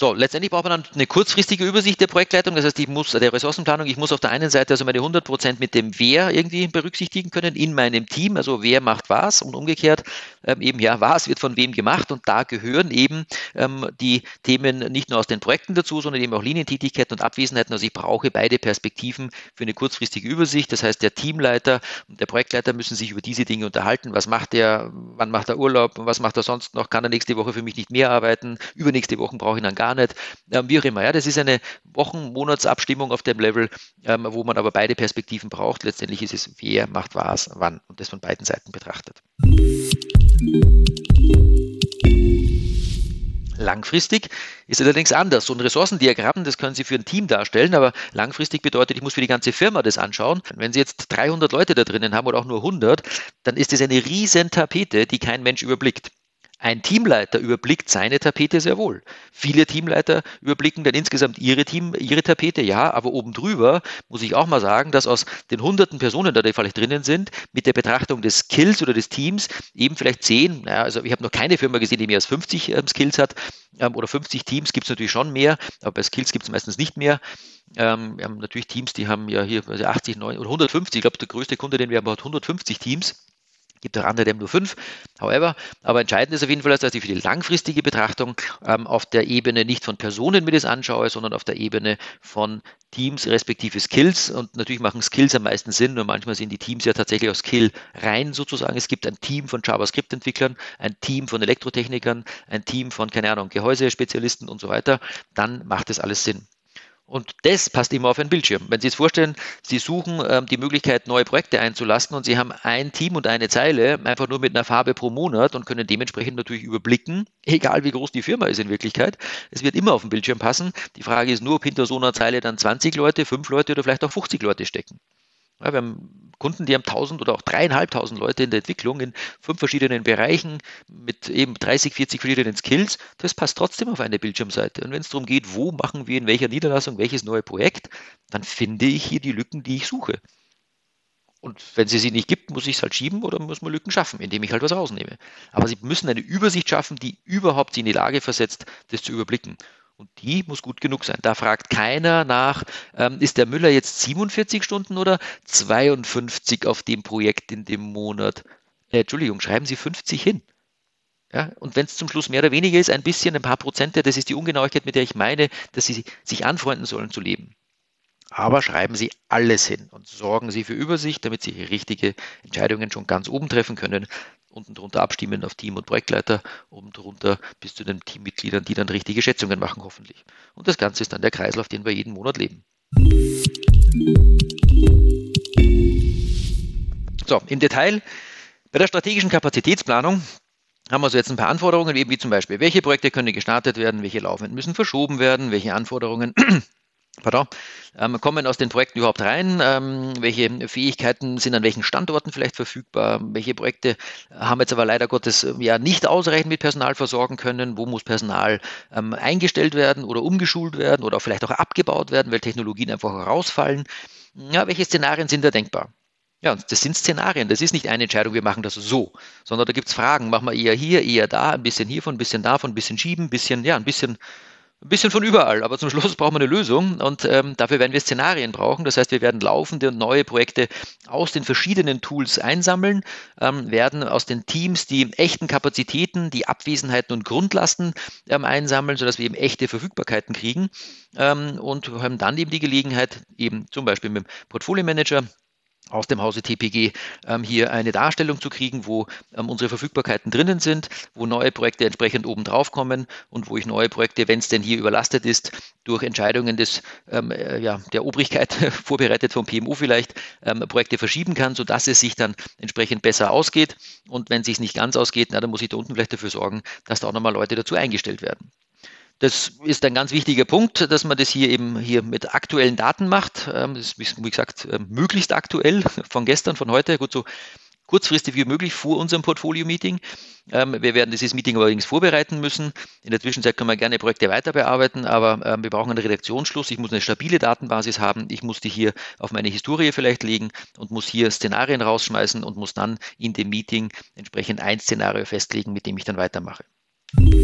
So, letztendlich braucht man dann eine kurzfristige Übersicht der Projektleitung. Das heißt, ich muss der Ressourcenplanung, ich muss auf der einen Seite also meine 100 Prozent mit dem Wer irgendwie berücksichtigen können in meinem Team. Also wer macht was und umgekehrt ähm, eben ja, was wird von wem gemacht und da gehören eben ähm, die Themen nicht nur aus den Projekten dazu, sondern eben auch Linientätigkeiten und Abwesenheiten. Also ich brauche beide Perspektiven für eine kurzfristige Übersicht. Das heißt, der Teamleiter und der Projektleiter müssen sich über diese Dinge unterhalten. Was macht er? Wann macht er Urlaub? Was macht er sonst noch? Kann er nächste Woche für mich nicht mehr arbeiten? Übernächste Woche brauche ich dann gar gar nicht, ähm, wie auch immer. Ja, das ist eine Wochen-, Monatsabstimmung auf dem Level, ähm, wo man aber beide Perspektiven braucht. Letztendlich ist es, wer macht was, wann und das von beiden Seiten betrachtet. Langfristig ist allerdings anders. So ein Ressourcendiagramm, das können Sie für ein Team darstellen, aber langfristig bedeutet, ich muss für die ganze Firma das anschauen. Wenn Sie jetzt 300 Leute da drinnen haben oder auch nur 100, dann ist es eine riesen Tapete, die kein Mensch überblickt. Ein Teamleiter überblickt seine Tapete sehr wohl. Viele Teamleiter überblicken dann insgesamt ihre Team, ihre Tapete, ja, aber oben drüber muss ich auch mal sagen, dass aus den hunderten Personen, da die vielleicht drinnen sind, mit der Betrachtung des Skills oder des Teams eben vielleicht zehn, naja, also ich habe noch keine Firma gesehen, die mehr als 50 ähm, Skills hat ähm, oder 50 Teams gibt es natürlich schon mehr, aber bei Skills gibt es meistens nicht mehr. Ähm, wir haben natürlich Teams, die haben ja hier 80, 90 oder 150, ich glaube der größte Kunde, den wir haben, hat 150 Teams. Gibt auch andere, die haben nur fünf. However, aber entscheidend ist auf jeden Fall, dass ich für die langfristige Betrachtung ähm, auf der Ebene nicht von Personen mir das anschaue, sondern auf der Ebene von Teams respektive Skills. Und natürlich machen Skills am meisten Sinn. Und manchmal sind die Teams ja tatsächlich aus Skill rein sozusagen. Es gibt ein Team von JavaScript-Entwicklern, ein Team von Elektrotechnikern, ein Team von, keine Ahnung, Gehäusespezialisten und so weiter. Dann macht das alles Sinn. Und das passt immer auf einen Bildschirm. Wenn Sie sich vorstellen, Sie suchen ähm, die Möglichkeit, neue Projekte einzulassen und Sie haben ein Team und eine Zeile, einfach nur mit einer Farbe pro Monat und können dementsprechend natürlich überblicken, *laughs* egal wie groß die Firma ist in Wirklichkeit. Es wird immer auf den Bildschirm passen. Die Frage ist nur, ob hinter so einer Zeile dann 20 Leute, 5 Leute oder vielleicht auch 50 Leute stecken. Ja, wir haben Kunden, die haben 1000 oder auch dreieinhalbtausend Leute in der Entwicklung in fünf verschiedenen Bereichen mit eben 30, 40 verschiedenen Skills. Das passt trotzdem auf eine Bildschirmseite. Und wenn es darum geht, wo machen wir in welcher Niederlassung welches neue Projekt, dann finde ich hier die Lücken, die ich suche. Und wenn sie sie nicht gibt, muss ich es halt schieben oder muss man Lücken schaffen, indem ich halt was rausnehme. Aber sie müssen eine Übersicht schaffen, die überhaupt sie in die Lage versetzt, das zu überblicken. Und die muss gut genug sein. Da fragt keiner nach, ähm, ist der Müller jetzt 47 Stunden oder 52 auf dem Projekt in dem Monat? Äh, Entschuldigung, schreiben Sie 50 hin. Ja, und wenn es zum Schluss mehr oder weniger ist, ein bisschen, ein paar Prozente, das ist die Ungenauigkeit, mit der ich meine, dass Sie sich anfreunden sollen zu leben. Aber schreiben Sie alles hin und sorgen Sie für Übersicht, damit Sie richtige Entscheidungen schon ganz oben treffen können unten drunter abstimmen auf Team und Projektleiter, oben drunter bis zu den Teammitgliedern, die dann richtige Schätzungen machen, hoffentlich. Und das Ganze ist dann der Kreislauf, den wir jeden Monat leben. So, im Detail. Bei der strategischen Kapazitätsplanung haben wir also jetzt ein paar Anforderungen, wie zum Beispiel, welche Projekte können gestartet werden, welche laufenden müssen verschoben werden, welche Anforderungen pardon, ähm, kommen aus den Projekten überhaupt rein? Ähm, welche Fähigkeiten sind an welchen Standorten vielleicht verfügbar? Welche Projekte haben jetzt aber leider Gottes äh, ja nicht ausreichend mit Personal versorgen können? Wo muss Personal ähm, eingestellt werden oder umgeschult werden oder vielleicht auch abgebaut werden, weil Technologien einfach herausfallen? Ja, welche Szenarien sind da denkbar? Ja, das sind Szenarien. Das ist nicht eine Entscheidung, wir machen das so, sondern da gibt es Fragen. Machen wir eher hier, eher da, ein bisschen hiervon, ein bisschen davon, ein bisschen schieben, ein bisschen, ja, ein bisschen ein bisschen von überall, aber zum *laughs* Schluss brauchen wir eine Lösung und ähm, dafür werden wir Szenarien brauchen. Das heißt, wir werden laufende und neue Projekte aus den verschiedenen Tools einsammeln, ähm, werden aus den Teams die echten Kapazitäten, die Abwesenheiten und Grundlasten ähm, einsammeln, sodass wir eben echte Verfügbarkeiten kriegen ähm, und haben dann eben die Gelegenheit, eben zum Beispiel mit dem Portfolio Manager aus dem Hause TPG ähm, hier eine Darstellung zu kriegen, wo ähm, unsere Verfügbarkeiten drinnen sind, wo neue Projekte entsprechend oben drauf kommen und wo ich neue Projekte, wenn es denn hier überlastet ist, durch Entscheidungen des, ähm, äh, ja, der Obrigkeit, *laughs* vorbereitet vom PMO vielleicht, ähm, Projekte verschieben kann, sodass es sich dann entsprechend besser ausgeht. Und wenn es sich nicht ganz ausgeht, na, dann muss ich da unten vielleicht dafür sorgen, dass da auch nochmal Leute dazu eingestellt werden. Das ist ein ganz wichtiger Punkt, dass man das hier eben hier mit aktuellen Daten macht. Ähm, das ist, wie gesagt, ähm, möglichst aktuell *laughs* von gestern, von heute. Gut, so kurzfristig wie möglich vor unserem Portfolio-Meeting. Ähm, wir werden dieses Meeting allerdings vorbereiten müssen. In der Zwischenzeit können wir gerne Projekte weiter bearbeiten, aber wir brauchen einen Redaktionsschluss. Ich muss eine stabile Datenbasis haben. Ich muss die hier auf meine Historie vielleicht legen und muss hier Szenarien rausschmeißen und muss dann in dem Meeting entsprechend ein Szenario festlegen, mit dem ich dann weitermache. Wenn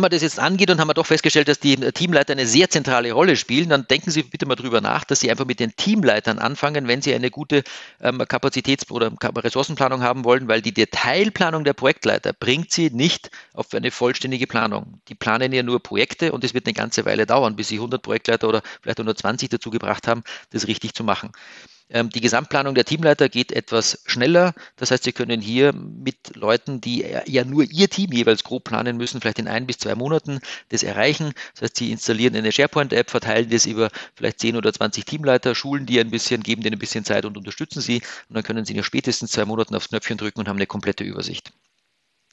man das jetzt angeht und haben wir doch festgestellt, dass die Teamleiter eine sehr zentrale Rolle spielen, dann denken Sie bitte mal drüber nach, dass Sie einfach mit den Teamleitern anfangen, wenn Sie eine gute ähm, Kapazitäts- oder Ressourcenplanung haben wollen, weil die Detailplanung der Projektleiter bringt Sie nicht auf eine vollständige Planung. Die planen ja nur Projekte und es wird eine ganze Weile dauern, bis Sie 100 Projektleiter oder vielleicht 120 dazu gebracht haben, das richtig zu machen. Ähm, die Gesamtplanung der Teamleiter geht etwas schneller. Das heißt, Sie können hier mit Leuten, die ja nur Ihr Team jeweils grob planen müssen, vielleicht in ein bis zwei Monaten das erreichen. Das heißt, Sie installieren eine SharePoint-App, verteilen das über vielleicht 10 oder 20 Teamleiter, schulen die ein bisschen, geben denen ein bisschen Zeit und unterstützen sie. Und dann können Sie in spätestens zwei Monaten aufs Knöpfchen drücken und haben eine komplette Übersicht.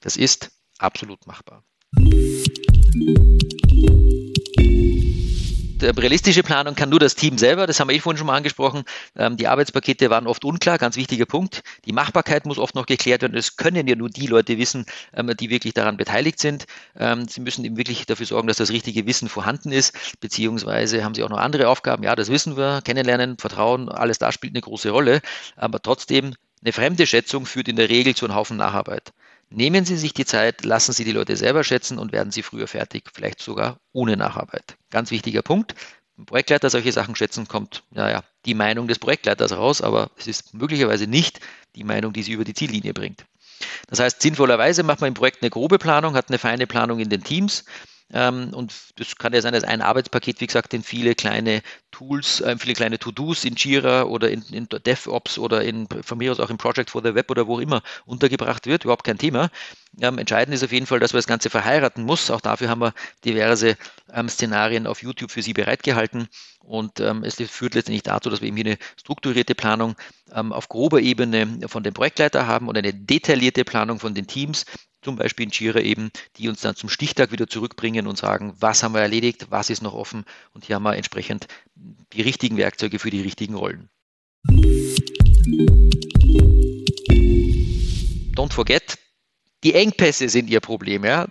Das ist absolut machbar realistische Planung kann nur das Team selber, das haben wir eh vorhin schon mal angesprochen. Ähm, die Arbeitspakete waren oft unklar, ganz wichtiger Punkt. Die Machbarkeit muss oft noch geklärt werden. Das können ja nur die Leute wissen, ähm, die wirklich daran beteiligt sind. Ähm, sie müssen eben wirklich dafür sorgen, dass das richtige Wissen vorhanden ist, beziehungsweise haben sie auch noch andere Aufgaben. Ja, das wissen wir, kennenlernen, Vertrauen, alles da spielt eine große Rolle. Aber trotzdem, eine fremde Schätzung führt in der Regel zu einem Haufen Nacharbeit. Nehmen Sie sich die Zeit, lassen Sie die Leute selber schätzen und werden Sie früher fertig, vielleicht sogar ohne Nacharbeit. Ganz wichtiger Punkt. Wenn Projektleiter solche Sachen schätzen, kommt naja, die Meinung des Projektleiters raus, aber es ist möglicherweise nicht die Meinung, die sie über die Ziellinie bringt. Das heißt, sinnvollerweise macht man im Projekt eine grobe Planung, hat eine feine Planung in den Teams, und das kann ja sein, dass ein Arbeitspaket, wie gesagt, in viele kleine Tools, äh, viele kleine To-Dos in Jira oder in, in DevOps oder in, von mir aus auch im Project for the Web oder wo auch immer untergebracht wird, überhaupt kein Thema. Ähm, entscheidend ist auf jeden Fall, dass man das Ganze verheiraten muss. Auch dafür haben wir diverse ähm, Szenarien auf YouTube für Sie bereitgehalten. Und ähm, es führt letztendlich dazu, dass wir eben hier eine strukturierte Planung ähm, auf grober Ebene von dem Projektleiter haben und eine detaillierte Planung von den Teams, zum Beispiel in Jira eben, die uns dann zum Stichtag wieder zurückbringen und sagen, was haben wir erledigt, was ist noch offen und hier haben wir entsprechend die richtigen Werkzeuge für die richtigen Rollen. Don't forget, die Engpässe sind Ihr Problem. Ja?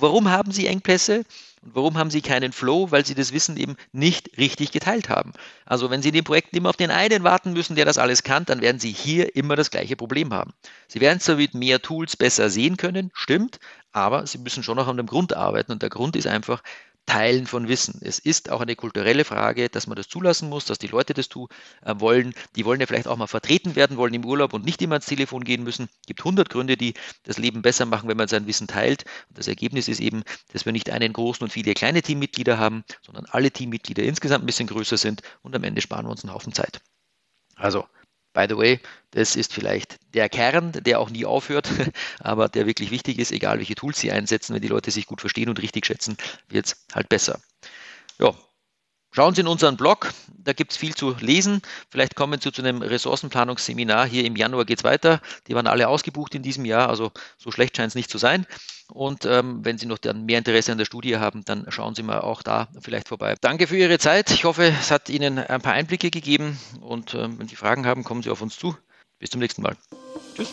Warum haben Sie Engpässe? Und warum haben sie keinen Flow? Weil sie das Wissen eben nicht richtig geteilt haben. Also wenn sie in den Projekten immer auf den einen warten müssen, der das alles kann, dann werden sie hier immer das gleiche Problem haben. Sie werden zwar mit mehr Tools besser sehen können, stimmt, aber sie müssen schon noch an dem Grund arbeiten. Und der Grund ist einfach, Teilen von Wissen. Es ist auch eine kulturelle Frage, dass man das zulassen muss, dass die Leute das tun äh, wollen. Die wollen ja vielleicht auch mal vertreten werden wollen im Urlaub und nicht immer ans Telefon gehen müssen. Es gibt hundert Gründe, die das Leben besser machen, wenn man sein Wissen teilt. Und das Ergebnis ist eben, dass wir nicht einen großen und viele kleine Teammitglieder haben, sondern alle Teammitglieder insgesamt ein bisschen größer sind und am Ende sparen wir uns einen Haufen Zeit. Also By the way, das ist vielleicht der Kern, der auch nie aufhört, *laughs* aber der wirklich wichtig ist, egal welche Tools Sie einsetzen, wenn die Leute sich gut verstehen und richtig schätzen, wird es halt besser. Ja, Schauen Sie in unseren Blog, da gibt es viel zu lesen. Vielleicht kommen Sie zu einem Ressourcenplanungsseminar. Hier im Januar geht es weiter. Die waren alle ausgebucht in diesem Jahr, also so schlecht scheint es nicht zu sein. Und ähm, wenn Sie noch dann mehr Interesse an der Studie haben, dann schauen Sie mal auch da vielleicht vorbei. Danke für Ihre Zeit. Ich hoffe, es hat Ihnen ein paar Einblicke gegeben. Und ähm, wenn Sie Fragen haben, kommen Sie auf uns zu. Bis zum nächsten Mal. Tschüss.